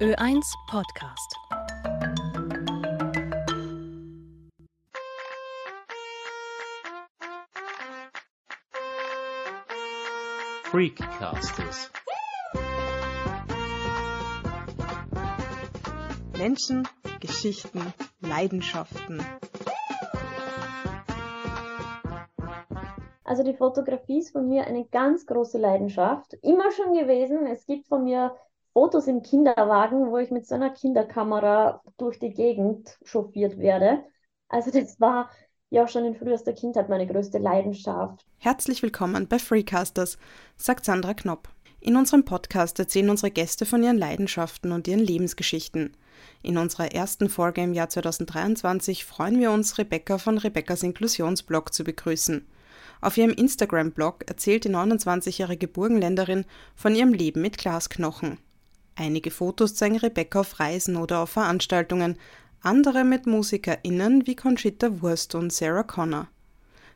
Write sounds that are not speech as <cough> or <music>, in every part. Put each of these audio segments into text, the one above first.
Ö1 Podcast. Freakcasters. Menschen, Geschichten, Leidenschaften. Also die Fotografie ist von mir eine ganz große Leidenschaft. Immer schon gewesen. Es gibt von mir Fotos im Kinderwagen, wo ich mit so einer Kinderkamera durch die Gegend chauffiert werde. Also das war ja schon in frühester Kindheit meine größte Leidenschaft. Herzlich willkommen bei Freecasters, sagt Sandra Knopp. In unserem Podcast erzählen unsere Gäste von ihren Leidenschaften und ihren Lebensgeschichten. In unserer ersten Folge im Jahr 2023 freuen wir uns, Rebecca von Rebecca's Inklusionsblog zu begrüßen. Auf ihrem Instagram-Blog erzählt die 29-jährige Burgenländerin von ihrem Leben mit Glasknochen. Einige Fotos zeigen Rebecca auf Reisen oder auf Veranstaltungen, andere mit MusikerInnen wie Conchita Wurst und Sarah Connor.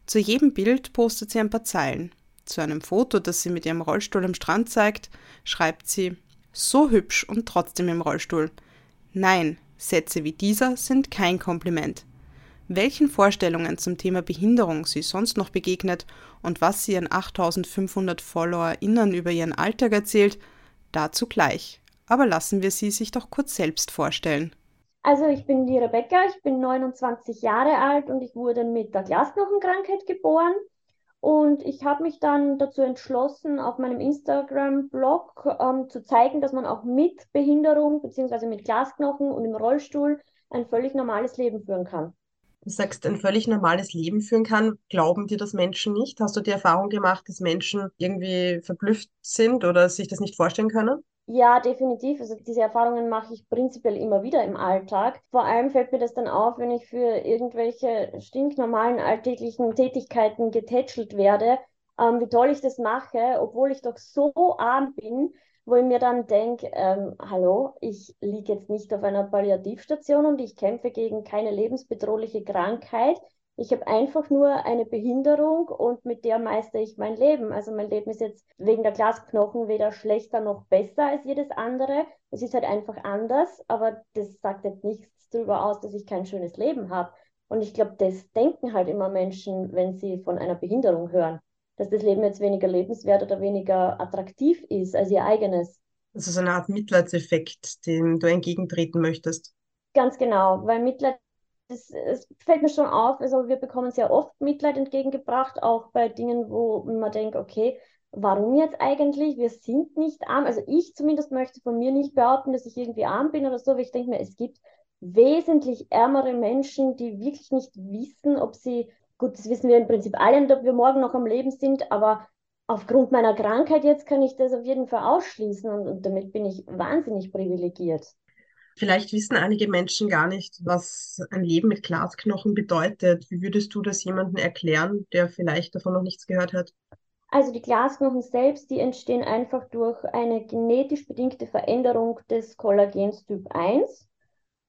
Zu jedem Bild postet sie ein paar Zeilen. Zu einem Foto, das sie mit ihrem Rollstuhl am Strand zeigt, schreibt sie: So hübsch und trotzdem im Rollstuhl. Nein, Sätze wie dieser sind kein Kompliment welchen Vorstellungen zum Thema Behinderung sie sonst noch begegnet und was sie ihren 8500 FollowerInnen über ihren Alltag erzählt, dazu gleich. Aber lassen wir sie sich doch kurz selbst vorstellen. Also ich bin die Rebecca, ich bin 29 Jahre alt und ich wurde mit der Glasknochenkrankheit geboren. Und ich habe mich dann dazu entschlossen, auf meinem Instagram-Blog ähm, zu zeigen, dass man auch mit Behinderung bzw. mit Glasknochen und im Rollstuhl ein völlig normales Leben führen kann du sagst, ein völlig normales Leben führen kann, glauben dir das Menschen nicht? Hast du die Erfahrung gemacht, dass Menschen irgendwie verblüfft sind oder sich das nicht vorstellen können? Ja, definitiv. Also diese Erfahrungen mache ich prinzipiell immer wieder im Alltag. Vor allem fällt mir das dann auf, wenn ich für irgendwelche stinknormalen alltäglichen Tätigkeiten getätschelt werde, ähm, wie toll ich das mache, obwohl ich doch so arm bin wo ich mir dann denke, ähm, hallo, ich liege jetzt nicht auf einer Palliativstation und ich kämpfe gegen keine lebensbedrohliche Krankheit. Ich habe einfach nur eine Behinderung und mit der meistere ich mein Leben. Also mein Leben ist jetzt wegen der Glasknochen weder schlechter noch besser als jedes andere. Es ist halt einfach anders, aber das sagt jetzt nichts darüber aus, dass ich kein schönes Leben habe. Und ich glaube, das denken halt immer Menschen, wenn sie von einer Behinderung hören dass das Leben jetzt weniger lebenswert oder weniger attraktiv ist als ihr eigenes. Das ist eine Art Mitleidseffekt, dem du entgegentreten möchtest. Ganz genau, weil Mitleid, das, es fällt mir schon auf, also wir bekommen sehr oft Mitleid entgegengebracht, auch bei Dingen, wo man denkt, okay, warum jetzt eigentlich? Wir sind nicht arm. Also ich zumindest möchte von mir nicht behaupten, dass ich irgendwie arm bin oder so, weil ich denke mir, es gibt wesentlich ärmere Menschen, die wirklich nicht wissen, ob sie Gut, das wissen wir im Prinzip alle, ob wir morgen noch am Leben sind, aber aufgrund meiner Krankheit jetzt kann ich das auf jeden Fall ausschließen und, und damit bin ich wahnsinnig privilegiert. Vielleicht wissen einige Menschen gar nicht, was ein Leben mit Glasknochen bedeutet. Wie würdest du das jemandem erklären, der vielleicht davon noch nichts gehört hat? Also die Glasknochen selbst, die entstehen einfach durch eine genetisch bedingte Veränderung des Kollagens Typ 1.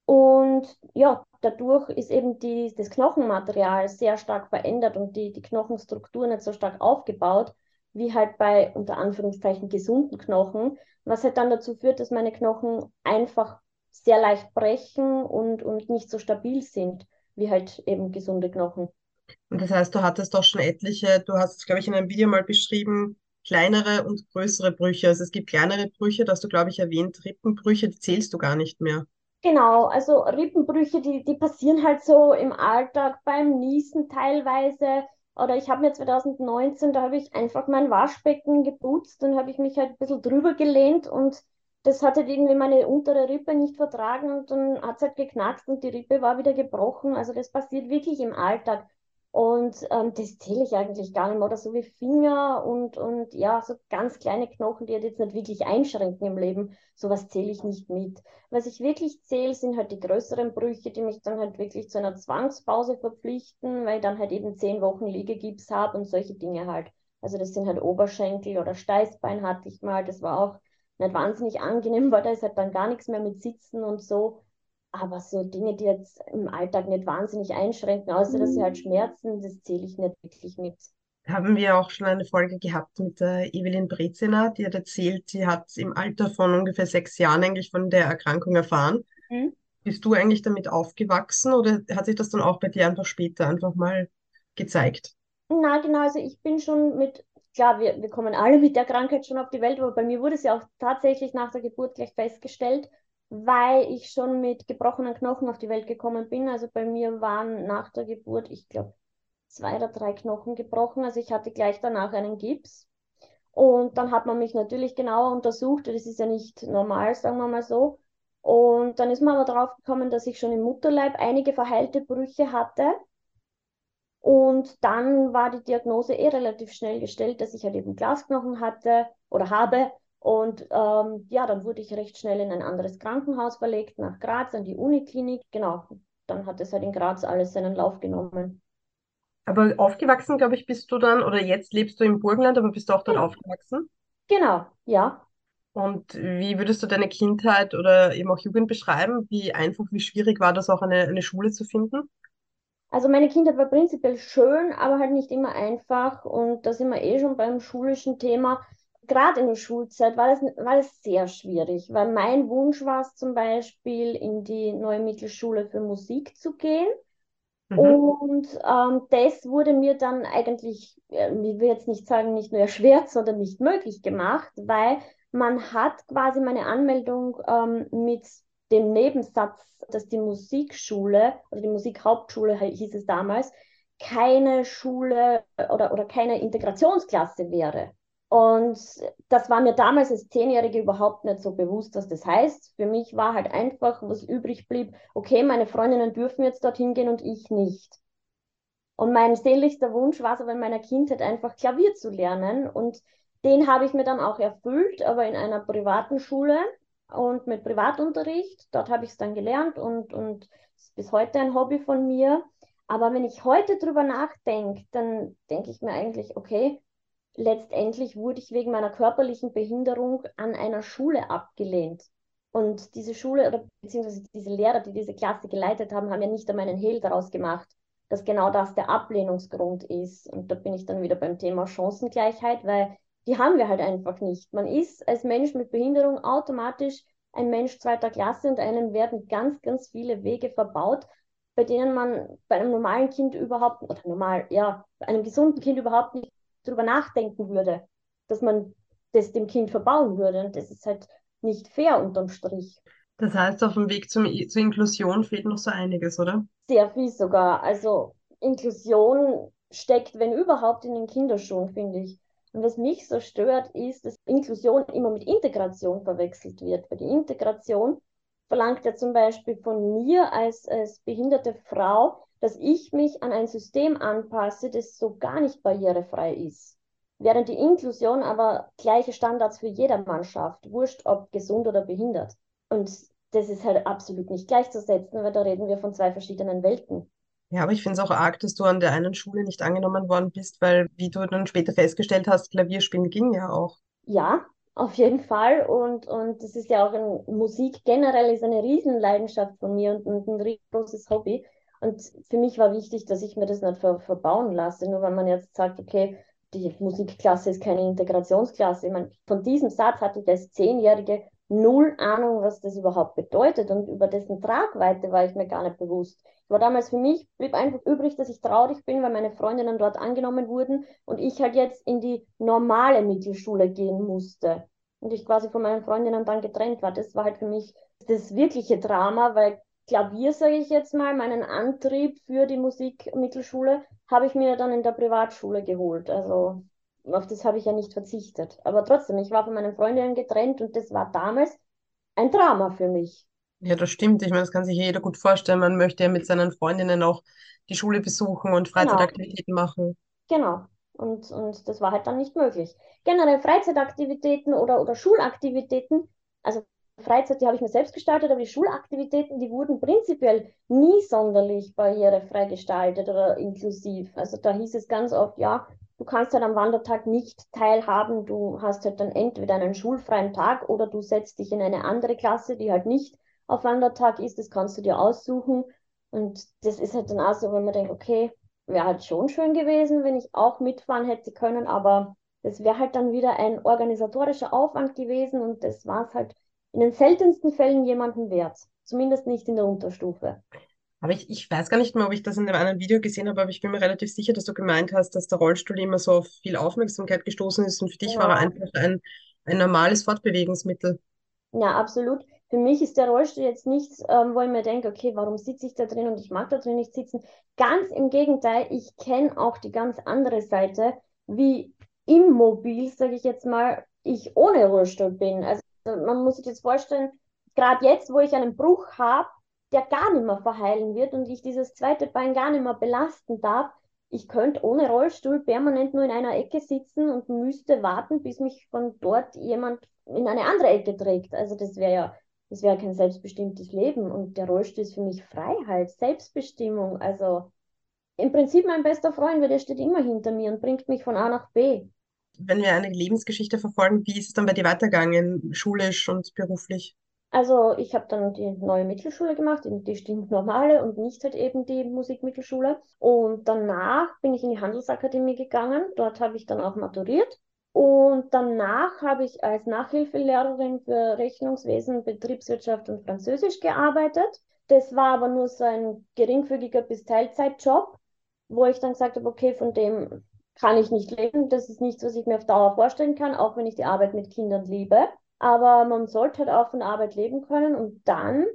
Und ja, dadurch ist eben die, das Knochenmaterial sehr stark verändert und die, die Knochenstruktur nicht so stark aufgebaut, wie halt bei unter Anführungszeichen gesunden Knochen, was halt dann dazu führt, dass meine Knochen einfach sehr leicht brechen und, und nicht so stabil sind, wie halt eben gesunde Knochen. Und das heißt, du hattest doch schon etliche, du hast es, glaube ich, in einem Video mal beschrieben, kleinere und größere Brüche. Also es gibt kleinere Brüche, das hast du, glaube ich, erwähnt, Rippenbrüche, die zählst du gar nicht mehr. Genau, also Rippenbrüche, die, die passieren halt so im Alltag beim Niesen teilweise. Oder ich habe mir 2019, da habe ich einfach mein Waschbecken geputzt und habe ich mich halt ein bisschen drüber gelehnt und das hat halt irgendwie meine untere Rippe nicht vertragen und dann hat es halt geknackst und die Rippe war wieder gebrochen. Also das passiert wirklich im Alltag. Und ähm, das zähle ich eigentlich gar nicht mehr. Oder so wie Finger und, und ja, so ganz kleine Knochen, die halt jetzt nicht wirklich einschränken im Leben. Sowas zähle ich nicht mit. Was ich wirklich zähle, sind halt die größeren Brüche, die mich dann halt wirklich zu einer Zwangspause verpflichten, weil ich dann halt eben zehn Wochen Liegegips habe und solche Dinge halt. Also das sind halt Oberschenkel oder Steißbein hatte ich mal. Das war auch nicht wahnsinnig angenehm, weil da ist halt dann gar nichts mehr mit Sitzen und so. Aber so Dinge, die jetzt im Alltag nicht wahnsinnig einschränken, außer dass sie halt mhm. schmerzen, das zähle ich nicht wirklich mit. haben wir auch schon eine Folge gehabt mit der Evelyn Brezina, die hat erzählt, sie hat im Alter von ungefähr sechs Jahren eigentlich von der Erkrankung erfahren. Mhm. Bist du eigentlich damit aufgewachsen oder hat sich das dann auch bei dir einfach später einfach mal gezeigt? Na, genau, also ich bin schon mit, klar, wir, wir kommen alle mit der Krankheit schon auf die Welt, aber bei mir wurde es ja auch tatsächlich nach der Geburt gleich festgestellt, weil ich schon mit gebrochenen Knochen auf die Welt gekommen bin. Also bei mir waren nach der Geburt, ich glaube, zwei oder drei Knochen gebrochen. Also ich hatte gleich danach einen Gips. Und dann hat man mich natürlich genauer untersucht. Das ist ja nicht normal, sagen wir mal so. Und dann ist man aber drauf gekommen, dass ich schon im Mutterleib einige verheilte Brüche hatte. Und dann war die Diagnose eh relativ schnell gestellt, dass ich halt eben Glasknochen hatte oder habe. Und ähm, ja, dann wurde ich recht schnell in ein anderes Krankenhaus verlegt, nach Graz, an die Uniklinik. Genau, dann hat es halt in Graz alles seinen Lauf genommen. Aber aufgewachsen, glaube ich, bist du dann, oder jetzt lebst du im Burgenland, aber bist du auch dort Genau, aufgewachsen? genau, ja. Und wie würdest du deine Kindheit oder eben auch Jugend beschreiben? Wie einfach, wie schwierig war das auch, eine, eine Schule zu finden? Also meine Kindheit war prinzipiell schön, aber halt nicht immer einfach. Und da sind wir eh schon beim schulischen Thema. Gerade in der Schulzeit war das, war das sehr schwierig, weil mein Wunsch war es zum Beispiel, in die neue Mittelschule für Musik zu gehen. Mhm. Und ähm, das wurde mir dann eigentlich, äh, ich will jetzt nicht sagen, nicht nur erschwert, sondern nicht möglich gemacht, weil man hat quasi meine Anmeldung ähm, mit dem Nebensatz, dass die Musikschule, also die Musikhauptschule hieß es damals, keine Schule oder, oder keine Integrationsklasse wäre. Und das war mir damals als Zehnjährige überhaupt nicht so bewusst, was das heißt. Für mich war halt einfach, was übrig blieb, okay, meine Freundinnen dürfen jetzt dorthin gehen und ich nicht. Und mein sehnlichster Wunsch war es aber in meiner Kindheit einfach Klavier zu lernen. Und den habe ich mir dann auch erfüllt, aber in einer privaten Schule und mit Privatunterricht. Dort habe ich es dann gelernt und, und ist bis heute ein Hobby von mir. Aber wenn ich heute drüber nachdenke, dann denke ich mir eigentlich, okay, letztendlich wurde ich wegen meiner körperlichen Behinderung an einer Schule abgelehnt. Und diese Schule oder beziehungsweise diese Lehrer, die diese Klasse geleitet haben, haben ja nicht einmal einen Hehl daraus gemacht, dass genau das der Ablehnungsgrund ist. Und da bin ich dann wieder beim Thema Chancengleichheit, weil die haben wir halt einfach nicht. Man ist als Mensch mit Behinderung automatisch ein Mensch zweiter Klasse und einem werden ganz, ganz viele Wege verbaut, bei denen man bei einem normalen Kind überhaupt, oder normal, ja, bei einem gesunden Kind überhaupt nicht drüber nachdenken würde, dass man das dem Kind verbauen würde. Und das ist halt nicht fair unterm Strich. Das heißt, auf dem Weg zum, zur Inklusion fehlt noch so einiges, oder? Sehr viel sogar. Also Inklusion steckt, wenn überhaupt, in den Kinderschuhen, finde ich. Und was mich so stört, ist, dass Inklusion immer mit Integration verwechselt wird. Weil die Integration verlangt ja zum Beispiel von mir als, als behinderte Frau, dass ich mich an ein System anpasse, das so gar nicht barrierefrei ist. Während die Inklusion aber gleiche Standards für jedermann schafft, wurscht ob gesund oder behindert. Und das ist halt absolut nicht gleichzusetzen, weil da reden wir von zwei verschiedenen Welten. Ja, aber ich finde es auch arg, dass du an der einen Schule nicht angenommen worden bist, weil, wie du dann später festgestellt hast, Klavierspielen ging ja auch. Ja, auf jeden Fall. Und, und das ist ja auch in Musik generell ist eine Riesenleidenschaft von mir und, und ein riesengroßes Hobby. Und für mich war wichtig, dass ich mir das nicht ver verbauen lasse, nur weil man jetzt sagt, okay, die Musikklasse ist keine Integrationsklasse. Ich meine, von diesem Satz hatte ich als Zehnjährige null Ahnung, was das überhaupt bedeutet und über dessen Tragweite war ich mir gar nicht bewusst. War damals für mich, blieb einfach übrig, dass ich traurig bin, weil meine Freundinnen dort angenommen wurden und ich halt jetzt in die normale Mittelschule gehen musste und ich quasi von meinen Freundinnen dann getrennt war. Das war halt für mich das wirkliche Drama, weil Klavier, sage ich jetzt mal, meinen Antrieb für die Musikmittelschule habe ich mir dann in der Privatschule geholt. Also auf das habe ich ja nicht verzichtet. Aber trotzdem, ich war von meinen Freundinnen getrennt und das war damals ein Drama für mich. Ja, das stimmt. Ich meine, das kann sich jeder gut vorstellen. Man möchte ja mit seinen Freundinnen auch die Schule besuchen und Genau, Freizeitaktivitäten machen. genau. Und, und das war halt dann nicht möglich. Generell Freizeitaktivitäten oder, oder Schulaktivitäten, also Freizeit, die habe ich mir selbst gestaltet, aber die Schulaktivitäten, die wurden prinzipiell nie sonderlich barrierefrei gestaltet oder inklusiv. Also da hieß es ganz oft, ja, du kannst halt am Wandertag nicht teilhaben, du hast halt dann entweder einen schulfreien Tag oder du setzt dich in eine andere Klasse, die halt nicht auf Wandertag ist, das kannst du dir aussuchen. Und das ist halt dann auch so, wenn man denkt, okay, wäre halt schon schön gewesen, wenn ich auch mitfahren hätte können, aber das wäre halt dann wieder ein organisatorischer Aufwand gewesen und das war es halt in den seltensten Fällen jemanden wert. Zumindest nicht in der Unterstufe. Aber ich, ich weiß gar nicht mehr, ob ich das in dem anderen Video gesehen habe, aber ich bin mir relativ sicher, dass du gemeint hast, dass der Rollstuhl immer so auf viel Aufmerksamkeit gestoßen ist und für dich war er einfach ein, ein normales Fortbewegungsmittel. Ja, absolut. Für mich ist der Rollstuhl jetzt nichts, ähm, wo ich mir denke, okay, warum sitze ich da drin und ich mag da drin nicht sitzen. Ganz im Gegenteil, ich kenne auch die ganz andere Seite, wie immobil, sage ich jetzt mal, ich ohne Rollstuhl bin. Also man muss sich jetzt vorstellen, gerade jetzt, wo ich einen Bruch habe, der gar nicht mehr verheilen wird und ich dieses zweite Bein gar nicht mehr belasten darf, ich könnte ohne Rollstuhl permanent nur in einer Ecke sitzen und müsste warten, bis mich von dort jemand in eine andere Ecke trägt. Also das wäre ja, das wäre kein selbstbestimmtes Leben. Und der Rollstuhl ist für mich Freiheit, Selbstbestimmung. Also im Prinzip mein bester Freund, weil der steht immer hinter mir und bringt mich von A nach B. Wenn wir eine Lebensgeschichte verfolgen, wie ist es dann bei dir weitergegangen, schulisch und beruflich? Also ich habe dann die neue Mittelschule gemacht, die stinknormale und nicht halt eben die Musikmittelschule. Und danach bin ich in die Handelsakademie gegangen. Dort habe ich dann auch maturiert. Und danach habe ich als Nachhilfelehrerin für Rechnungswesen, Betriebswirtschaft und Französisch gearbeitet. Das war aber nur so ein geringfügiger bis Teilzeitjob, wo ich dann gesagt habe, okay, von dem kann ich nicht leben. Das ist nichts, was ich mir auf Dauer vorstellen kann, auch wenn ich die Arbeit mit Kindern liebe aber man sollte halt auch von Arbeit leben können. Und dann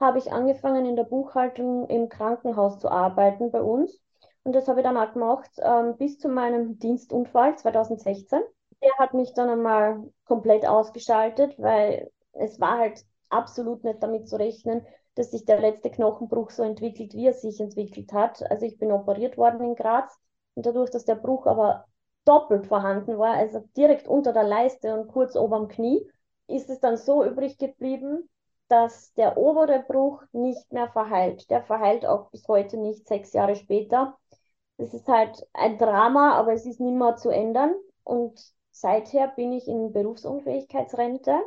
habe ich angefangen, in der Buchhaltung im Krankenhaus zu arbeiten bei uns. Und das habe ich dann auch gemacht ähm, bis zu meinem Dienstunfall 2016. Der hat mich dann einmal komplett ausgeschaltet, weil es war halt absolut nicht damit zu rechnen, dass sich der letzte Knochenbruch so entwickelt, wie er sich entwickelt hat. Also ich bin operiert worden in Graz und dadurch, dass der Bruch aber doppelt vorhanden war, also direkt unter der Leiste und kurz ober dem Knie, ist es dann so übrig geblieben, dass der obere Bruch nicht mehr verheilt. Der verheilt auch bis heute nicht, sechs Jahre später. Das ist halt ein Drama, aber es ist nicht mehr zu ändern. Und seither bin ich in Berufsunfähigkeitsrente,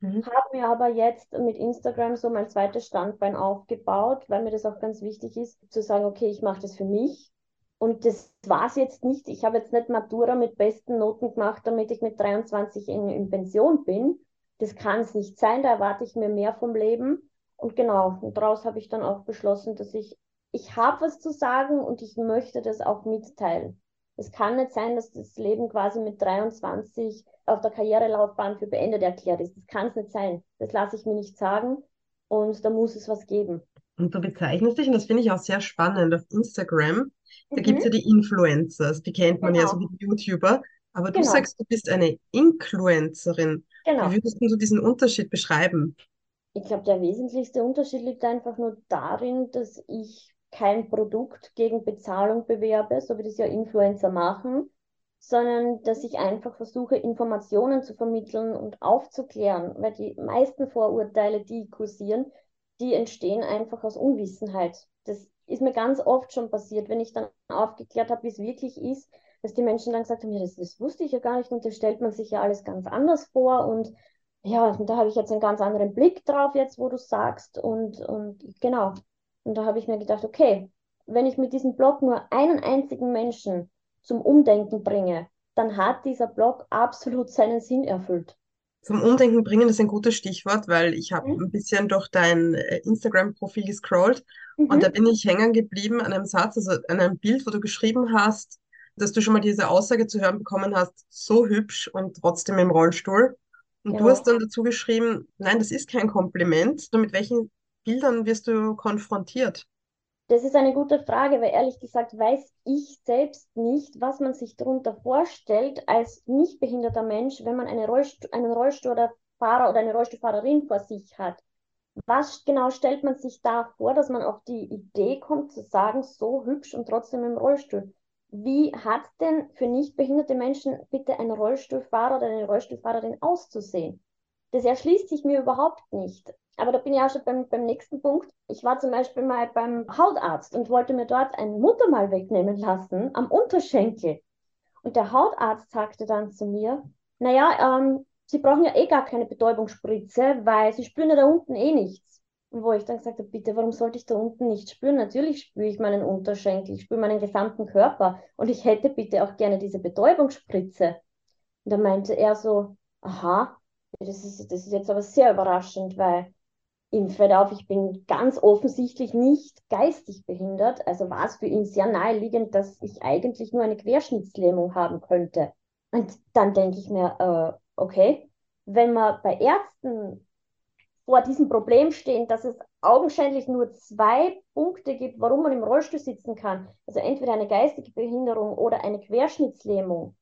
mhm. habe mir aber jetzt mit Instagram so mein zweites Standbein aufgebaut, weil mir das auch ganz wichtig ist, zu sagen, okay, ich mache das für mich. Und das war es jetzt nicht. Ich habe jetzt nicht Matura mit besten Noten gemacht, damit ich mit 23 in, in Pension bin, das kann es nicht sein, da erwarte ich mir mehr vom Leben. Und genau, und daraus habe ich dann auch beschlossen, dass ich, ich habe was zu sagen und ich möchte das auch mitteilen. Es kann nicht sein, dass das Leben quasi mit 23 auf der Karrierelaufbahn für beendet erklärt ist. Das kann es nicht sein. Das lasse ich mir nicht sagen und da muss es was geben. Und du bezeichnest dich, und das finde ich auch sehr spannend, auf Instagram, da mhm. gibt es ja die Influencers, die kennt man genau. ja so wie die YouTuber, aber du genau. sagst, du bist eine Influencerin. Genau. Wie würdest du diesen Unterschied beschreiben? Ich glaube, der wesentlichste Unterschied liegt einfach nur darin, dass ich kein Produkt gegen Bezahlung bewerbe, so wie das ja Influencer machen, sondern dass ich einfach versuche, Informationen zu vermitteln und aufzuklären, weil die meisten Vorurteile, die kursieren, die entstehen einfach aus Unwissenheit. Das ist mir ganz oft schon passiert, wenn ich dann aufgeklärt habe, wie es wirklich ist, dass die Menschen dann gesagt haben, ja, das, das wusste ich ja gar nicht und das stellt man sich ja alles ganz anders vor und ja, und da habe ich jetzt einen ganz anderen Blick drauf jetzt, wo du sagst und, und genau. Und da habe ich mir gedacht, okay, wenn ich mit diesem Blog nur einen einzigen Menschen zum Umdenken bringe, dann hat dieser Blog absolut seinen Sinn erfüllt. Zum Umdenken bringen ist ein gutes Stichwort, weil ich habe mhm. ein bisschen durch dein äh, Instagram-Profil gescrollt mhm. und da bin ich hängen geblieben an einem Satz, also an einem Bild, wo du geschrieben hast, dass du schon mal diese Aussage zu hören bekommen hast, so hübsch und trotzdem im Rollstuhl. Und ja. du hast dann dazu geschrieben, nein, das ist kein Kompliment. Nur mit welchen Bildern wirst du konfrontiert? Das ist eine gute Frage, weil ehrlich gesagt weiß ich selbst nicht, was man sich darunter vorstellt als nicht behinderter Mensch, wenn man eine Rollstuhl, einen Rollstuhlfahrer oder eine Rollstuhlfahrerin vor sich hat. Was genau stellt man sich da vor, dass man auf die Idee kommt zu sagen, so hübsch und trotzdem im Rollstuhl? Wie hat denn für nicht behinderte Menschen bitte ein Rollstuhlfahrer oder eine Rollstuhlfahrerin auszusehen? Das erschließt sich mir überhaupt nicht. Aber da bin ich auch schon beim, beim nächsten Punkt. Ich war zum Beispiel mal beim Hautarzt und wollte mir dort ein Muttermal wegnehmen lassen am Unterschenkel. Und der Hautarzt sagte dann zu mir, naja, ähm, Sie brauchen ja eh gar keine Betäubungsspritze, weil Sie spüren ja da unten eh nichts. Wo ich dann gesagt habe, bitte, warum sollte ich da unten nicht spüren? Natürlich spüre ich meinen Unterschenkel, ich spüre meinen gesamten Körper und ich hätte bitte auch gerne diese Betäubungsspritze. Und da meinte er so, aha, das ist, das ist jetzt aber sehr überraschend, weil ihm fällt auf, ich bin ganz offensichtlich nicht geistig behindert, also war es für ihn sehr naheliegend, dass ich eigentlich nur eine Querschnittslähmung haben könnte. Und dann denke ich mir, äh, okay, wenn man bei Ärzten vor diesem Problem stehen, dass es augenscheinlich nur zwei Punkte gibt, warum man im Rollstuhl sitzen kann, also entweder eine geistige Behinderung oder eine Querschnittslähmung,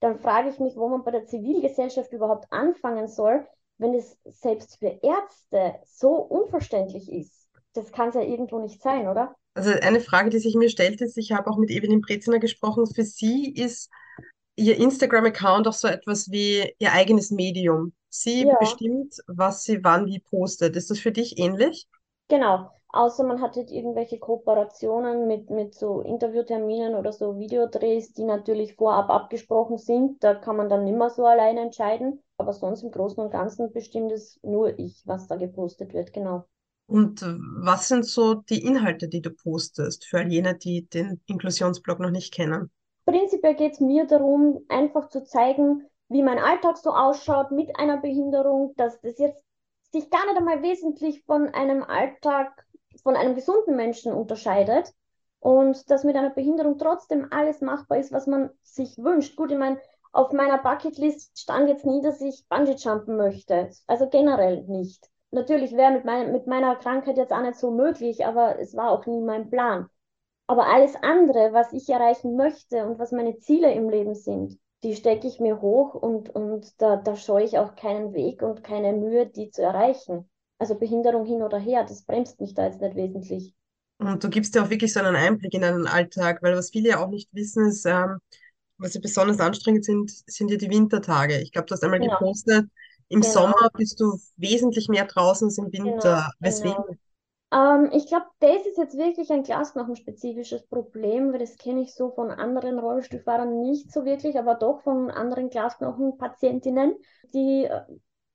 dann frage ich mich, wo man bei der Zivilgesellschaft überhaupt anfangen soll, wenn es selbst für Ärzte so unverständlich ist. Das kann es ja irgendwo nicht sein, oder? Also eine Frage, die sich mir stellt, ist, ich habe auch mit Evelyn Breziner gesprochen, für sie ist ihr Instagram-Account auch so etwas wie ihr eigenes Medium. Sie Ja. bestimmt, was sie wann wie postet. Ist das für dich ähnlich? Genau, außer man hat jetzt irgendwelche Kooperationen mit, mit so Interviewterminen oder so Videodrehs, die natürlich vorab abgesprochen sind. Da kann man dann nicht mehr so alleine entscheiden. Aber sonst im Großen und Ganzen bestimmt es nur ich, was da gepostet wird, genau. Und äh, was sind so die Inhalte, die du postest, für all jene, die den Inklusionsblog noch nicht kennen? Prinzipiell geht es mir darum, einfach zu zeigen, wie mein Alltag so ausschaut mit einer Behinderung, dass das jetzt sich gar nicht einmal wesentlich von einem Alltag von einem gesunden Menschen unterscheidet und dass mit einer Behinderung trotzdem alles machbar ist, was man sich wünscht. Gut, ich meine, auf meiner Bucketlist stand jetzt nie, dass ich Bungee jumpen möchte. Also generell nicht. Natürlich wäre mit, mein, mit meiner Krankheit jetzt auch nicht so möglich, aber es war auch nie mein Plan. Aber alles andere, was ich erreichen möchte und was meine Ziele im Leben sind, die stecke ich mir hoch und, und da, da scheue ich auch keinen Weg und keine Mühe, die zu erreichen. Also Behinderung hin oder her, das bremst mich da jetzt nicht wesentlich. Und du gibst ja auch wirklich so einen Einblick in deinen Alltag, weil was viele ja auch nicht wissen, ist, ähm, was ja besonders anstrengend sind, sind ja die Wintertage. Ich glaube, du hast einmal Genau, gepostet, im genau, Sommer bist du wesentlich mehr draußen als im genau, Winter. Weswegen? Ähm, ich glaube, das ist jetzt wirklich ein Glasknochenspezifisches Problem, weil das kenne ich so von anderen Rollstuhlfahrern nicht so wirklich, aber doch von anderen Glasknochenpatientinnen, die äh,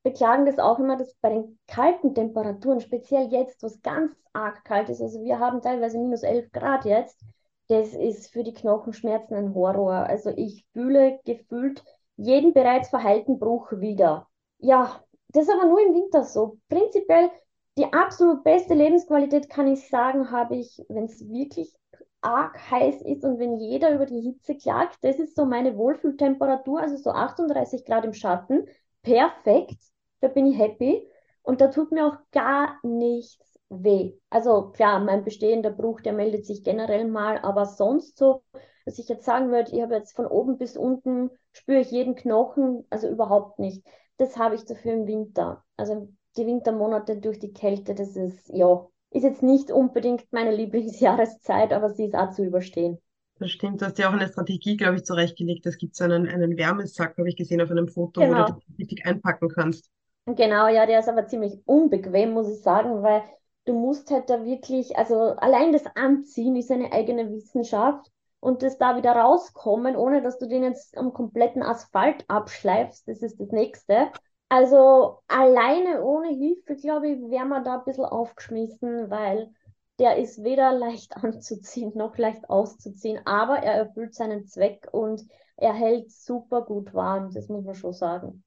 beklagen das auch immer, dass bei den kalten Temperaturen, speziell jetzt, wo es ganz arg kalt ist, also wir haben teilweise minus 11 Grad jetzt, das ist für die Knochenschmerzen ein Horror. Also ich fühle gefühlt jeden bereits verheilten Bruch wieder. Ja, das ist aber nur im Winter so. Prinzipiell die absolut beste Lebensqualität, kann ich sagen, habe ich, wenn es wirklich arg heiß ist und wenn jeder über die Hitze klagt. Das ist so meine Wohlfühltemperatur, also so 38 Grad im Schatten. Perfekt, da bin ich happy. Und da tut mir auch gar nichts weh. Also klar, mein bestehender Bruch, der meldet sich generell mal, aber sonst so, dass ich jetzt sagen würde, ich habe jetzt von oben bis unten, spüre ich jeden Knochen, also überhaupt nicht. Das habe ich dafür im Winter. Also die Wintermonate durch die Kälte, das ist, ja, ist jetzt nicht unbedingt meine <laughs> Lieblingsjahreszeit, aber sie ist auch zu überstehen. Das stimmt, du hast ja auch eine Strategie, glaube ich, zurechtgelegt. Es gibt so einen, einen Wärmesack, habe ich gesehen auf einem Foto, wo du Genau, dich richtig einpacken kannst. genau, ja, der ist aber ziemlich unbequem, muss ich sagen, weil du musst halt da wirklich, also allein das Anziehen ist eine eigene Wissenschaft und das da wieder rauskommen, ohne dass du den jetzt am kompletten Asphalt abschleifst, das ist das Nächste. Also alleine ohne Hilfe, glaube ich, wäre man da ein bisschen aufgeschmissen, weil der ist weder leicht <laughs> anzuziehen noch leicht auszuziehen, aber er erfüllt seinen Zweck und er hält super gut warm, das muss man schon sagen.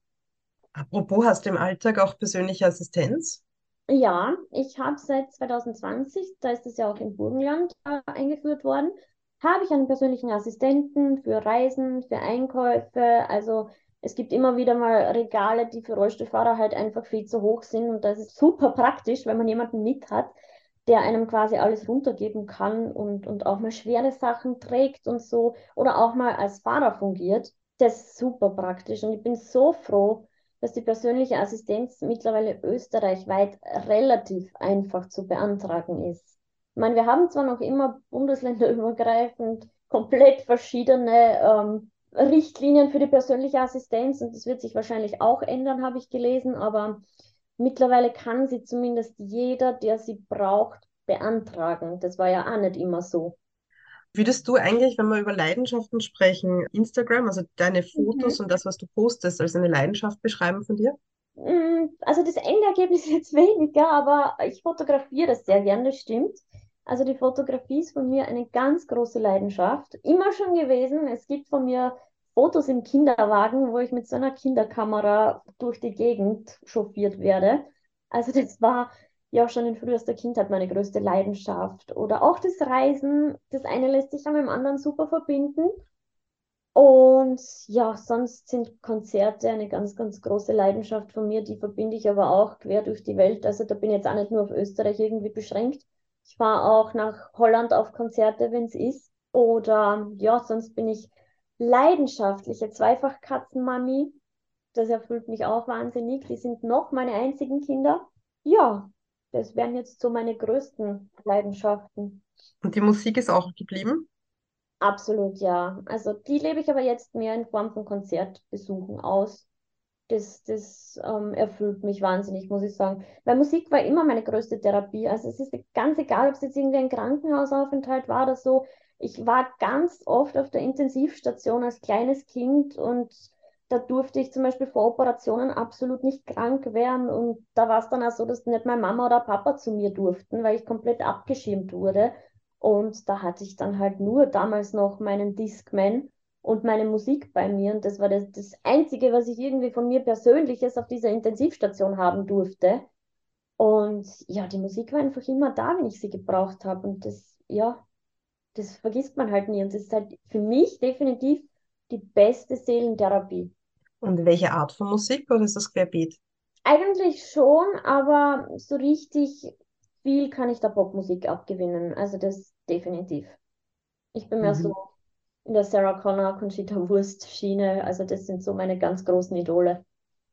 Apropos, hast du im Alltag auch persönliche Assistenz? Ja, ich habe seit 2020, da ist es ja auch im Burgenland äh, eingeführt worden, habe ich einen persönlichen Assistenten für Reisen, für Einkäufe. Also es gibt immer wieder mal Regale, die für Rollstuhlfahrer halt einfach viel zu hoch sind und das ist super praktisch, wenn man jemanden mit hat, der einem quasi alles runtergeben kann und, und auch mal schwere Sachen trägt und so oder auch mal als Fahrer fungiert. Das ist super praktisch und ich bin so froh dass die persönliche Assistenz mittlerweile österreichweit relativ einfach zu beantragen ist. Ich meine, wir haben zwar noch immer bundesländerübergreifend <laughs> komplett verschiedene ähm, Richtlinien für die persönliche Assistenz und das wird sich wahrscheinlich auch ändern, habe ich gelesen, aber mittlerweile kann sie zumindest jeder, der sie braucht, beantragen. Das war ja auch nicht immer so. Würdest du eigentlich, wenn wir über Leidenschaften sprechen, Instagram, also deine Mhm. Fotos und das, was du postest, als eine Leidenschaft beschreiben von dir? Mm, also das Endergebnis jetzt <laughs> weniger, aber ich fotografiere das sehr gern, das stimmt. Also die Fotografie ist von mir eine ganz große Leidenschaft. Immer schon gewesen. Es gibt von mir Fotos im Kinderwagen, wo ich mit so einer Kinderkamera durch die Gegend chauffiert werde. Also das war ja schon in frühester Kindheit meine größte Leidenschaft. Oder auch das Reisen. Das eine lässt sich ja mit dem anderen super verbinden. Und ja, sonst sind Konzerte eine ganz, ganz große Leidenschaft von mir. Die verbinde ich aber auch quer durch die Welt. Also da bin ich jetzt auch nicht nur auf Österreich irgendwie beschränkt. Ich fahre auch nach Holland auf Konzerte, wenn es ist. Oder ja, sonst bin ich leidenschaftliche Zweifachkatzenmami. Das erfüllt mich auch wahnsinnig. Die sind noch meine einzigen Kinder. Ja, das wären jetzt so meine größten Leidenschaften. Und die Musik ist auch geblieben? Absolut, ja. Also die lebe ich aber jetzt mehr in Form von Konzertbesuchen aus. Das, das ähm, erfüllt mich wahnsinnig, muss ich sagen. Weil Musik war immer meine größte Therapie. Also es ist ganz egal, ob es jetzt irgendwie ein Krankenhausaufenthalt war oder so. Ich war ganz oft auf der Intensivstation als kleines Kind und da durfte ich zum Beispiel vor Operationen absolut nicht krank werden. Und da war es dann auch so, dass nicht meine Mama oder Papa zu mir durften, weil ich komplett abgeschirmt wurde. Und da hatte ich dann halt nur damals noch meinen Discman und meine Musik bei mir. Und das war das, das Einzige, was ich irgendwie von mir Persönliches auf dieser Intensivstation haben durfte. Und ja, die Musik war einfach immer da, wenn ich sie gebraucht habe. Und das, ja, das vergisst man halt nie. Und das ist halt für mich definitiv die beste Seelentherapie. Und welche Art von Musik oder ist das querbeet? Eigentlich schon, aber so richtig viel kann ich der Popmusik abgewinnen. Also das definitiv. Ich bin mehr mhm. so in der Sarah Connor, Conchita Wurst Schiene. Also das sind so meine ganz großen Idole.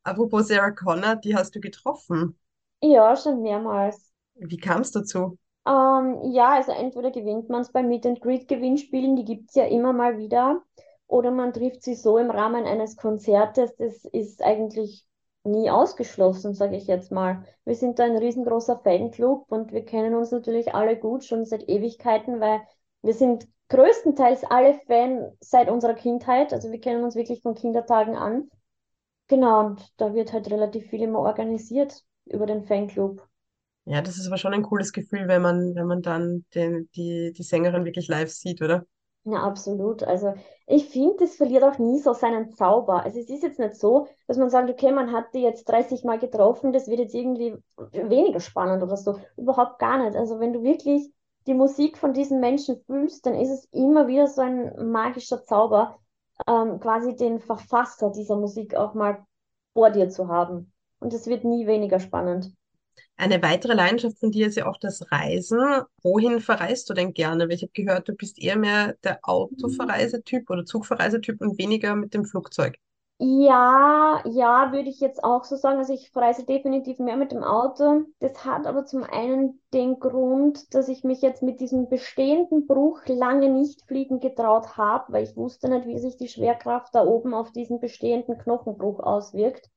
Apropos Sarah Connor, die hast du getroffen. Ja, schon mehrmals. Wie kam es dazu? Ähm, ja, also entweder gewinnt man es bei Meet and Greet Gewinnspielen, die gibt es ja immer mal wieder, oder man trifft sie so im Rahmen eines Konzertes. Das ist eigentlich nie ausgeschlossen, sage ich jetzt mal. Wir sind da ein riesengroßer Fanclub und wir kennen uns natürlich alle gut, schon seit Ewigkeiten, weil wir sind größtenteils alle Fan seit unserer Kindheit. Also wir kennen uns wirklich von Kindertagen an. Genau, und da wird halt relativ viel immer organisiert über den Fanclub. Ja, das ist aber schon ein cooles Gefühl, wenn man, wenn man dann den, die, die Sängerin wirklich live sieht, oder? Ja, absolut. Also ich finde, das verliert auch nie so seinen Zauber. Also es ist jetzt nicht so, dass man sagt, okay, man hat die jetzt 30 Mal getroffen, das wird jetzt irgendwie weniger spannend oder so. Überhaupt gar nicht. Also wenn du wirklich die Musik von diesen Menschen fühlst, dann ist es immer wieder so ein magischer Zauber, ähm, quasi den Verfasser dieser Musik auch mal vor dir zu haben. Und es wird nie weniger spannend. Eine weitere Leidenschaft von dir ist ja auch das Reisen. Wohin verreist du denn gerne? Weil ich habe gehört, du bist eher mehr der Autoverreisetyp oder Zugverreisetyp und weniger mit dem Flugzeug. Ja, ja, würde ich jetzt auch so sagen. Also ich reise definitiv mehr mit dem Auto. Das hat aber zum einen den Grund, dass ich mich jetzt mit diesem bestehenden Bruch lange nicht fliegen getraut habe, weil ich wusste nicht, wie sich die Schwerkraft da oben auf diesen bestehenden Knochenbruch auswirkt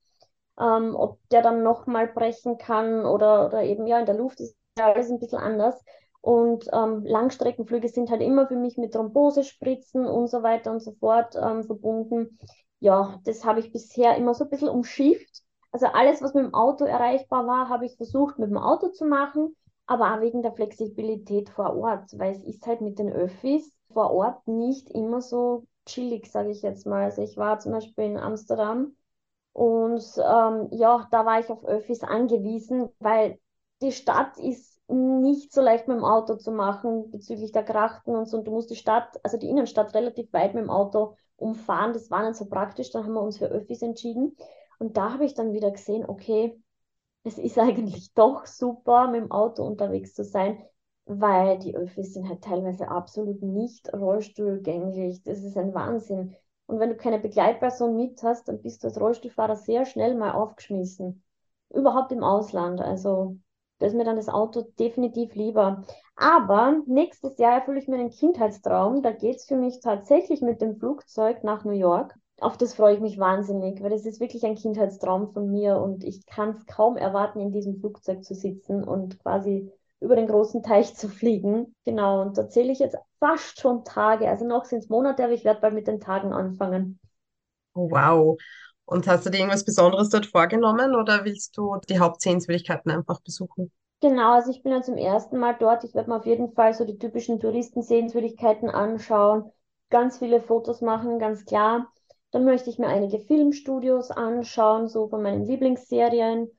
ähm, ob der dann nochmal brechen kann oder, oder eben ja in der Luft ist alles ein bisschen anders. Und ähm, Langstreckenflüge sind halt immer für mich mit Thrombosespritzen und so weiter und so fort ähm, verbunden. Ja, das habe ich bisher immer so ein bisschen umschifft. Also alles, was mit dem Auto erreichbar war, habe ich versucht mit dem Auto zu machen, aber auch wegen der Flexibilität vor Ort, weil es ist halt mit den Öffis vor Ort nicht immer so chillig, sage ich jetzt mal. Also ich war zum Beispiel in Amsterdam und ähm, ja, da war ich auf Öffis angewiesen, weil die Stadt ist nicht so leicht mit dem Auto zu machen bezüglich der Krachten und so. Und du musst die Stadt, also die Innenstadt, relativ weit mit dem Auto umfahren. Das war nicht so praktisch. Dann haben wir uns für Öffis entschieden. Und da habe ich dann wieder gesehen, okay, es ist <laughs> eigentlich doch super, mit dem Auto unterwegs zu sein, weil die Öffis sind halt teilweise absolut nicht rollstuhlgängig. Das ist ein Wahnsinn. Und wenn du keine Begleitperson mit hast, dann bist du als Rollstuhlfahrer sehr schnell mal aufgeschmissen. Überhaupt im Ausland. Also da ist mir dann das Auto definitiv lieber. Aber nächstes Jahr erfülle ich mir einen Kindheitstraum. Da geht es für mich tatsächlich mit dem Flugzeug nach New York. Auf das freue ich mich wahnsinnig, weil das ist wirklich ein Kindheitstraum von mir und ich kann es kaum erwarten, in diesem Flugzeug zu sitzen und quasi über den großen Teich zu fliegen. Genau, und da zähle ich jetzt fast schon Tage. Also noch sind es Monate, aber ich werde bald mit den Tagen anfangen. Oh, wow. Und hast du dir irgendwas Besonderes dort vorgenommen oder willst du die Hauptsehenswürdigkeiten einfach besuchen? Genau, also ich bin ja zum ersten Mal dort. Ich werde mir auf jeden Fall so die typischen Touristensehenswürdigkeiten anschauen, ganz viele Fotos machen, ganz klar. Dann möchte ich mir einige Filmstudios anschauen, so von meinen Lieblingsserien.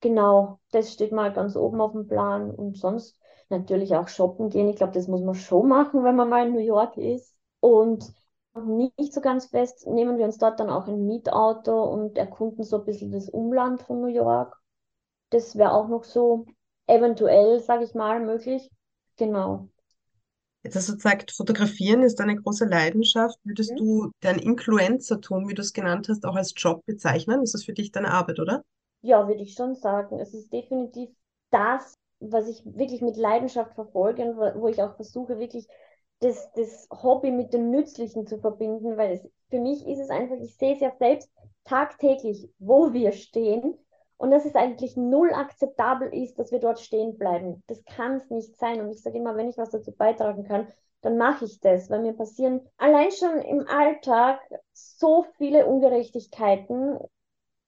Genau, das steht mal ganz oben auf dem Plan. Und sonst natürlich auch shoppen gehen. Ich glaube, das muss man schon machen, wenn man mal in New York ist. Und nicht so ganz fest, nehmen wir uns dort dann auch ein Mietauto und erkunden so ein bisschen das Umland von New York. Das wäre auch noch so eventuell, sage ich mal, möglich. Genau. Jetzt hast du gesagt, Fotografieren ist eine große Leidenschaft. Würdest mhm. du dein Influencertum, wie du es genannt hast, auch als Job bezeichnen? Ist das für dich deine Arbeit, oder? Ja, würde ich schon sagen. Es ist definitiv das, was ich wirklich mit Leidenschaft verfolge und wo ich auch versuche, wirklich das, das Hobby mit dem Nützlichen zu verbinden, weil es, für mich ist es einfach, ich sehe es ja selbst tagtäglich, wo wir stehen und dass es eigentlich null akzeptabel ist, dass wir dort stehen bleiben. Das kann es nicht sein. Und ich sage immer, wenn ich was dazu beitragen kann, dann mache ich das, weil mir passieren allein schon im Alltag so viele Ungerechtigkeiten.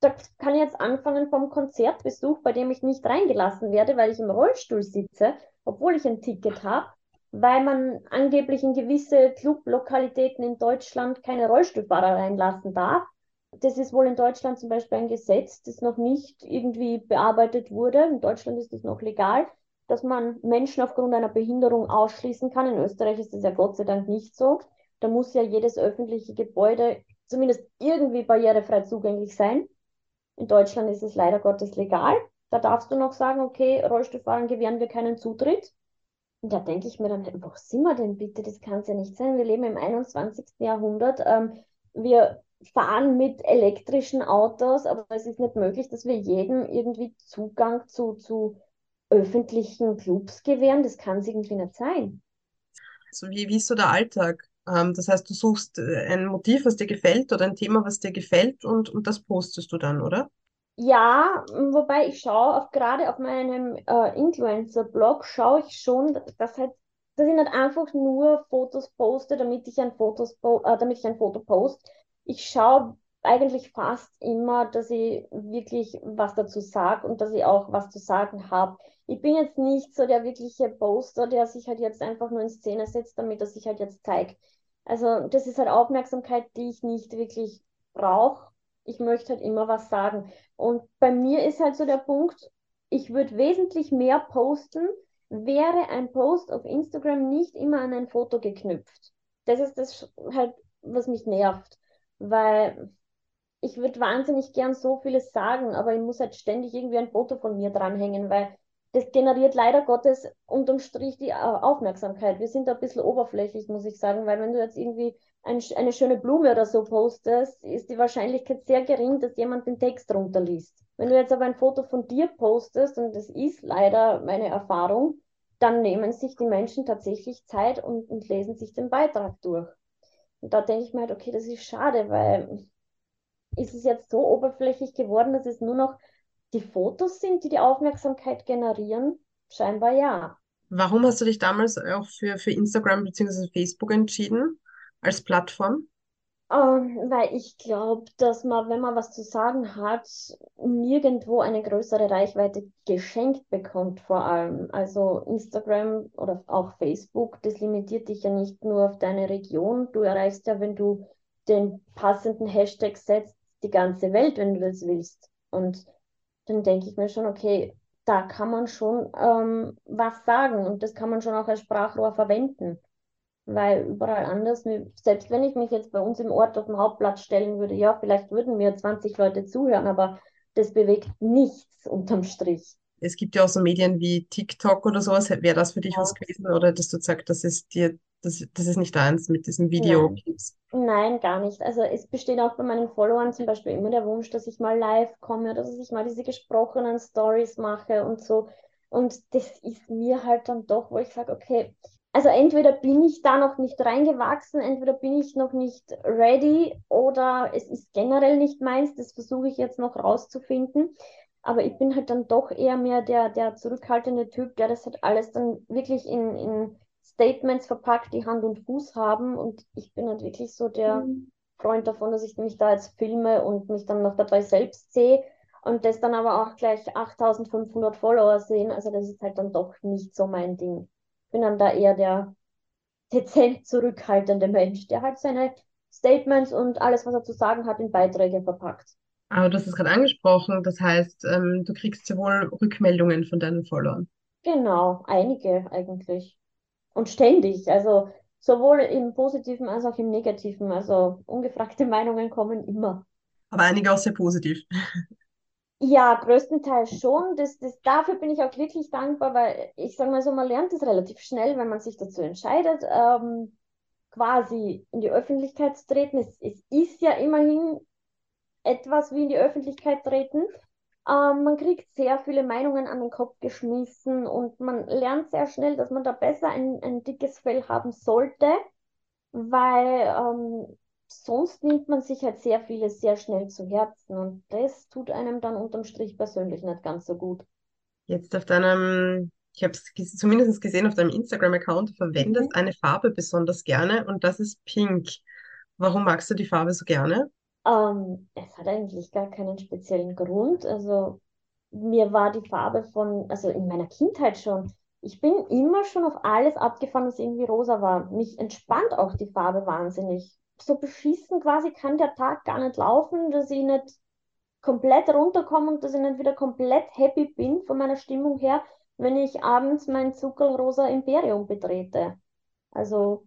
Da kann ich jetzt anfangen vom Konzertbesuch, bei dem ich nicht reingelassen werde, weil ich im Rollstuhl sitze, obwohl ich ein Ticket habe weil man angeblich in gewisse Clublokalitäten in Deutschland keine Rollstuhlfahrer reinlassen darf. Das ist wohl in Deutschland zum Beispiel ein Gesetz, das noch nicht irgendwie bearbeitet wurde. In Deutschland ist es noch legal, dass man Menschen aufgrund einer Behinderung ausschließen kann. In Österreich ist das ja Gott sei Dank nicht so. Da muss ja jedes öffentliche Gebäude zumindest irgendwie barrierefrei zugänglich sein. In Deutschland ist es leider Gottes legal. Da darfst du noch sagen, okay, Rollstuhlfahrern gewähren wir keinen Zutritt. Da denke ich mir dann, wo sind wir denn bitte? Das kann es ja nicht sein. Wir leben im 21. Jahrhundert. Ähm, wir fahren mit elektrischen Autos, aber es ist nicht möglich, dass wir jedem irgendwie Zugang zu, zu öffentlichen Clubs gewähren. Das kann es irgendwie nicht sein. Also wie, wie ist so der Alltag? Ähm, das heißt, du suchst äh, ein Motiv, was dir gefällt oder ein Thema, was dir gefällt und, und das postest du dann, oder? Ja, wobei ich schaue, auf, gerade auf meinem äh, Influencer-Blog schaue ich schon, dass halt, dass ich nicht einfach nur Fotos poste, damit ich ein Fotos äh, damit ich ein Foto poste. Ich schaue eigentlich fast immer, dass ich wirklich was dazu sage und dass ich auch was zu sagen habe. Ich bin jetzt nicht so der wirkliche Poster, der sich halt jetzt einfach nur in Szene setzt, damit er sich halt jetzt zeigt. Also das ist halt Aufmerksamkeit, die ich nicht wirklich brauche ich möchte halt immer was sagen. Und bei mir ist halt so der Punkt, ich würde wesentlich mehr posten, wäre ein Post auf Instagram nicht immer an ein Foto geknüpft. Das ist das halt, was mich nervt, weil ich würde wahnsinnig gern so vieles sagen, aber ich muss halt ständig irgendwie ein Foto von mir dranhängen, weil das generiert leider Gottes unterm Strich die Aufmerksamkeit. Wir sind da ein bisschen oberflächlich, muss ich sagen, weil wenn du jetzt irgendwie ein, eine schöne Blume oder so postest, ist die Wahrscheinlichkeit sehr gering, dass jemand den Text runterliest. Wenn du jetzt aber ein Foto von dir postest, und das ist leider meine Erfahrung, dann nehmen sich die Menschen tatsächlich Zeit und, und lesen sich den Beitrag durch. Und da denke ich mir halt, okay, das ist schade, weil ist es jetzt so oberflächlich geworden, dass es nur noch die Fotos sind, die die Aufmerksamkeit generieren? Scheinbar ja. Warum hast du dich damals auch für, für Instagram bzw. Facebook entschieden? als Plattform? Ähm, weil ich glaube, dass man, wenn man was zu sagen hat, nirgendwo eine größere Reichweite geschenkt bekommt, vor allem. Also Instagram oder auch Facebook, das limitiert dich ja nicht nur auf deine Region. Du erreichst ja, wenn du den passenden Hashtag setzt, die ganze Welt, wenn du das willst. Und dann denke ich mir schon, okay, da kann man schon ähm, was sagen und das kann man schon auch als Sprachrohr verwenden weil überall anders, selbst wenn ich mich jetzt bei uns im Ort auf dem Hauptplatz stellen würde, ja, vielleicht würden mir 20 Leute zuhören, aber das bewegt nichts unterm Strich. Es gibt ja auch so Medien wie TikTok oder sowas. Wäre das für dich ja. was gewesen oder hättest du gesagt, das ist dir, das, das ist nicht eins mit diesen Videoclips? Nein. Nein, gar nicht. Also es besteht auch bei meinen Followern zum Beispiel immer der Wunsch, dass ich mal live komme oder dass ich mal diese gesprochenen Stories mache und so. Und das ist mir halt dann doch, wo ich sage, okay, also entweder bin ich da noch nicht reingewachsen, entweder bin ich noch nicht ready oder es ist generell nicht meins. Das versuche ich jetzt noch rauszufinden. Aber ich bin halt dann doch eher mehr der, der zurückhaltende Typ, der das halt alles dann wirklich in, in Statements verpackt, die Hand und Fuß haben. Und ich bin halt wirklich so der, mhm. Freund davon, dass ich mich da jetzt filme und mich dann noch dabei selbst sehe und das dann aber auch gleich 8500 Follower sehen. Also das ist halt dann doch nicht so mein Ding. Ich bin dann da eher der dezent zurückhaltende Mensch, der halt seine Statements und alles, was er zu sagen hat, in Beiträge verpackt. Aber du hast es gerade angesprochen, das heißt, ähm, du kriegst sehr wohl Rückmeldungen von deinen Followern. Genau, einige eigentlich. Und ständig, also sowohl im Positiven als auch im Negativen. Also ungefragte <laughs> Meinungen kommen immer. Aber einige auch sehr positiv. <laughs> Ja, größtenteils schon. Das, das, dafür bin ich auch wirklich dankbar, weil ich sage mal so, man lernt es relativ schnell, wenn man sich dazu entscheidet, ähm, quasi in die Öffentlichkeit zu treten. Es, es ist ja immerhin etwas wie in die Öffentlichkeit treten. Ähm, man kriegt sehr viele Meinungen an den Kopf geschmissen und man lernt sehr schnell, dass man da besser ein, ein dickes Fell haben sollte, weil ähm, sonst nimmt man sich halt sehr vieles sehr schnell zu Herzen und das tut einem dann unterm Strich persönlich nicht ganz so gut. Jetzt auf deinem, ich habe es zumindest gesehen auf deinem Instagram-Account, verwendest mhm. eine Farbe besonders gerne und das ist Pink. Warum magst du die Farbe so gerne? Ähm, es hat eigentlich gar keinen speziellen Grund. Also mir war die Farbe von, also in meiner Kindheit schon, ich bin immer schon auf alles abgefahren, was irgendwie rosa war. Mich entspannt auch die Farbe wahnsinnig. So beschissen quasi kann der Tag gar nicht laufen, dass ich nicht komplett runterkomme und dass ich nicht wieder komplett happy bin von meiner Stimmung her, wenn ich abends mein zuckerrosa Imperium betrete. Also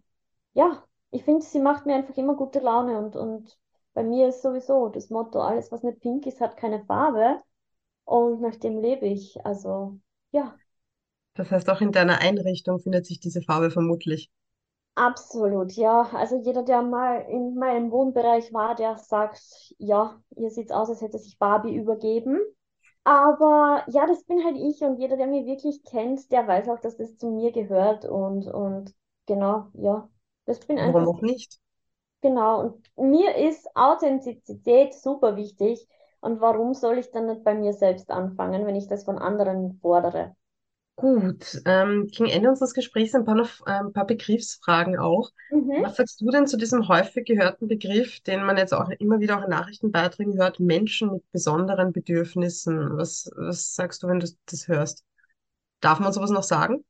ja, ich finde, sie macht mir einfach immer gute Laune und, und bei mir ist sowieso das Motto, alles, was nicht pink ist, hat keine Farbe. Und nach dem lebe ich. Also, ja. Das heißt, auch in deiner Einrichtung findet sich diese Farbe vermutlich. Absolut, ja. Also jeder, der mal in meinem Wohnbereich war, der sagt, ja, hier sieht es aus, als hätte sich Barbie übergeben. Aber ja, das bin halt ich und jeder, der mich wirklich kennt, der weiß auch, dass das zu mir gehört und, und genau, ja. Das bin einfach. Warum auch nicht? Genau, und mir ist Authentizität super wichtig. Und warum soll ich dann nicht bei mir selbst anfangen, wenn ich das von anderen fordere? Gut, ähm, gegen Ende unseres Gesprächs ein paar, noch, äh, ein paar Begriffsfragen auch. Mhm. Was sagst du denn zu diesem häufig gehörten Begriff, den man jetzt auch immer wieder auch in Nachrichtenbeiträgen hört, Menschen mit besonderen Bedürfnissen? Was, was sagst du, wenn du das hörst? Darf man sowas noch sagen?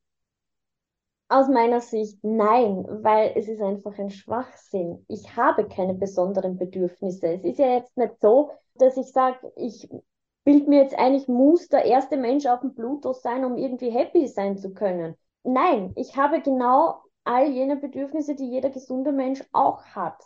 Aus meiner Sicht nein, weil es ist einfach ein Schwachsinn. Ich habe keine besonderen Bedürfnisse. Es ist ja jetzt nicht so, dass ich sage, ich bilde mir jetzt ein, ich muss der erste Mensch auf dem Pluto sein, um irgendwie happy sein zu können. Nein, ich habe genau all jene Bedürfnisse, die jeder gesunde Mensch auch hat.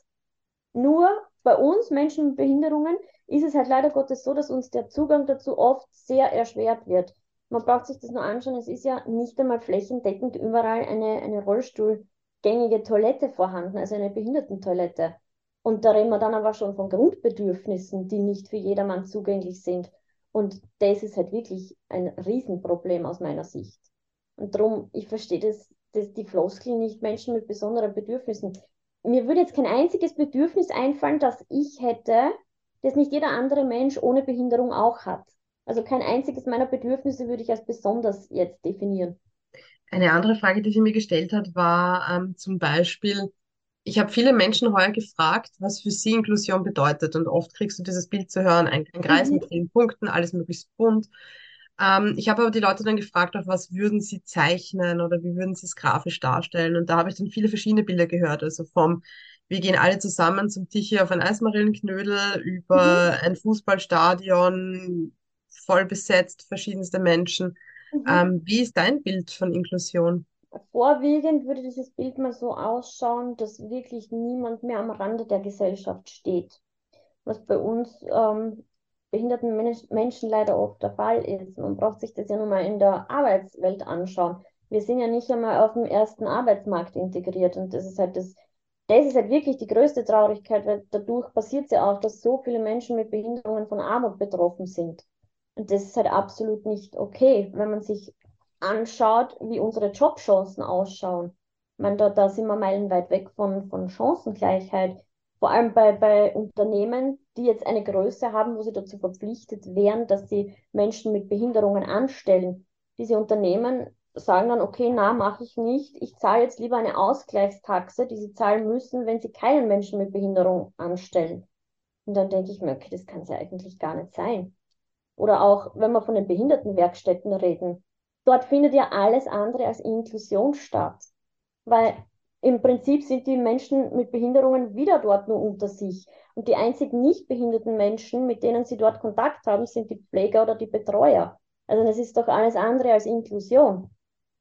Nur bei uns Menschen mit Behinderungen ist es halt leider Gottes so, dass uns der Zugang dazu oft sehr erschwert wird. Man braucht sich das nur anschauen, es ist ja nicht einmal flächendeckend überall eine, eine rollstuhlgängige Toilette vorhanden, also eine Behindertentoilette. Und da reden wir dann aber schon von Grundbedürfnissen, die nicht für jedermann zugänglich sind. Und das ist halt wirklich ein Riesenproblem aus meiner Sicht. Und darum, ich verstehe das, das, die Floskel nicht, Menschen mit besonderen Bedürfnissen. Mir würde jetzt kein einziges Bedürfnis einfallen, das ich hätte, das nicht jeder andere Mensch ohne Behinderung auch hat. Also kein einziges meiner Bedürfnisse würde ich als besonders jetzt definieren. Eine andere Frage, die sie mir gestellt hat, war ähm, zum Beispiel, ich habe viele Menschen heuer gefragt, was für sie Inklusion bedeutet. Und oft kriegst du dieses Bild zu hören, ein, ein Kreis mhm. mit vielen Punkten, alles möglichst bunt. Ähm, ich habe aber die Leute dann gefragt, auf was würden sie zeichnen oder wie würden sie es grafisch darstellen. Und da habe ich dann viele verschiedene Bilder gehört. Also vom, wir gehen alle zusammen zum Tisch auf ein Eismarillenknödel, über mhm. ein Fußballstadion, voll besetzt, verschiedenste Menschen. Mhm. Ähm, wie ist dein Bild von Inklusion? Vorwiegend würde dieses Bild mal so ausschauen, dass wirklich niemand mehr am Rande der Gesellschaft steht. Was bei uns ähm, behinderten Menschen leider oft der Fall ist. Man braucht sich das ja nun mal in der Arbeitswelt anschauen. Wir sind ja nicht einmal auf dem ersten Arbeitsmarkt integriert und das ist halt das, das ist halt wirklich die größte Traurigkeit, weil dadurch passiert es ja auch, dass so viele Menschen mit Behinderungen von Armut betroffen sind. Und das ist halt absolut nicht okay, wenn man sich anschaut, wie unsere Jobchancen ausschauen. Ich meine, da, da sind wir meilenweit weg von, von Chancengleichheit. Vor allem bei, bei Unternehmen, die jetzt eine Größe haben, wo sie dazu verpflichtet wären, dass sie Menschen mit Behinderungen anstellen. Diese Unternehmen sagen dann, okay, na, mache ich nicht. Ich zahle jetzt lieber eine Ausgleichstaxe, die sie zahlen müssen, wenn sie keinen Menschen mit Behinderung anstellen. Und dann denke ich mir, okay, das kann es ja eigentlich gar nicht sein. Oder auch, wenn wir von den Behindertenwerkstätten reden, dort findet ja alles andere als Inklusion statt. Weil im Prinzip sind die Menschen mit Behinderungen wieder dort nur unter sich. Und die einzigen nicht behinderten Menschen, mit denen sie dort Kontakt haben, sind die Pfleger oder die Betreuer. Also das ist doch alles andere als Inklusion.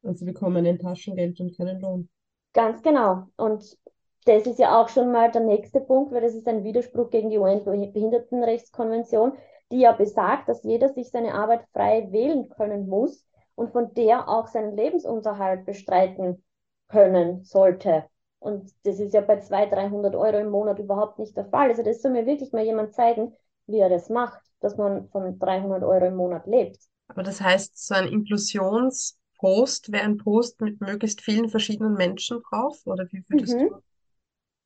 Also sie bekommen ein Taschengeld und keinen Lohn. Ganz genau. Und das ist ja auch schon mal der nächste Punkt, weil das ist ein Widerspruch gegen die UN-Behindertenrechtskonvention, die ja besagt, dass jeder sich seine Arbeit frei wählen können muss und von der auch seinen Lebensunterhalt bestreiten können sollte. Und das ist ja bei 200, 300 Euro im Monat überhaupt nicht der Fall. Also das soll mir wirklich mal jemand zeigen, wie er das macht, dass man von 300 Euro im Monat lebt. Aber das heißt, so ein Inklusionspost wäre ein Post mit möglichst vielen verschiedenen Menschen drauf? Oder wie würdest mhm. du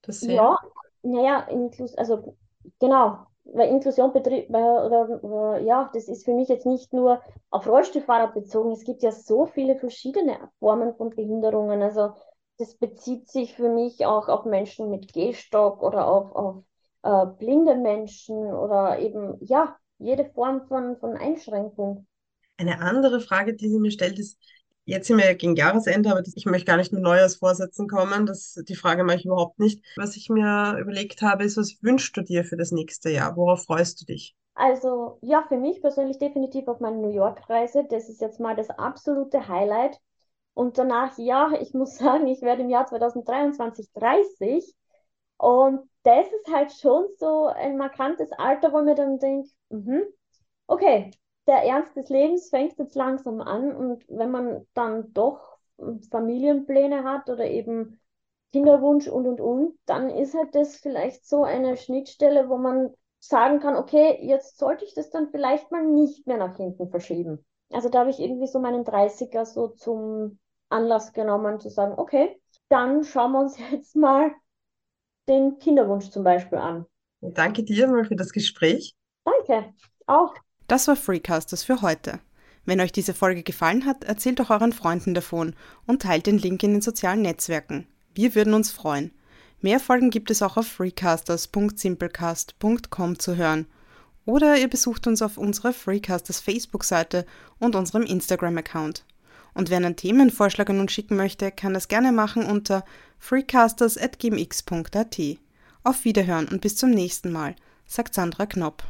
das sehen? Ja, naja, also genau, weil Inklusion betrifft, ja, das ist für mich jetzt nicht nur auf Rollstuhlfahrer bezogen. Es gibt ja so viele verschiedene Formen von Behinderungen. Also das bezieht sich für mich auch auf Menschen mit Gehstock oder auf, auf äh, blinde Menschen oder eben, ja, jede Form von, von Einschränkung. Eine andere Frage, die sie mir stellt, ist, Jetzt sind wir ja gegen Jahresende, aber ich möchte gar nicht mit Neujahrsvorsätzen kommen. Das, die Frage mache ich überhaupt nicht. Was ich mir überlegt habe, ist, was wünschst du dir für das nächste Jahr? Worauf freust du dich? Also ja, für mich persönlich definitiv auf meine New York-Reise. Das ist jetzt mal das absolute Highlight. Und danach, ja, ich muss <laughs> sagen, ich werde im Jahr 2023 30. Und das ist halt schon so ein markantes Alter, wo mir dann denkt, mm okay, der Ernst des Lebens fängt jetzt langsam an und wenn man dann doch Familienpläne hat oder eben Kinderwunsch und und und, dann ist halt das vielleicht so eine Schnittstelle, wo man sagen kann, okay, jetzt sollte ich das dann vielleicht mal nicht mehr nach hinten verschieben. Also da habe ich irgendwie so meinen 30er so zum Anlass genommen zu sagen, okay, dann schauen wir uns <laughs> jetzt mal den Kinderwunsch zum Beispiel an. Danke dir mal für das Gespräch. Danke, auch. Das war Freecasters für heute. Wenn euch diese Folge gefallen hat, erzählt doch euren Freunden davon und teilt den Link in den sozialen Netzwerken. Wir würden uns freuen. Mehr Folgen gibt es auch auf freecasters.simplecast.com zu hören. Oder ihr besucht uns auf unserer Freecasters Facebook-Seite und unserem Instagram-Account. Und wer einen Themenvorschlag an uns schicken möchte, kann das gerne machen unter freecasters.gmx.at. Auf Wiederhören und bis zum nächsten Mal, sagt Sandra Knopp.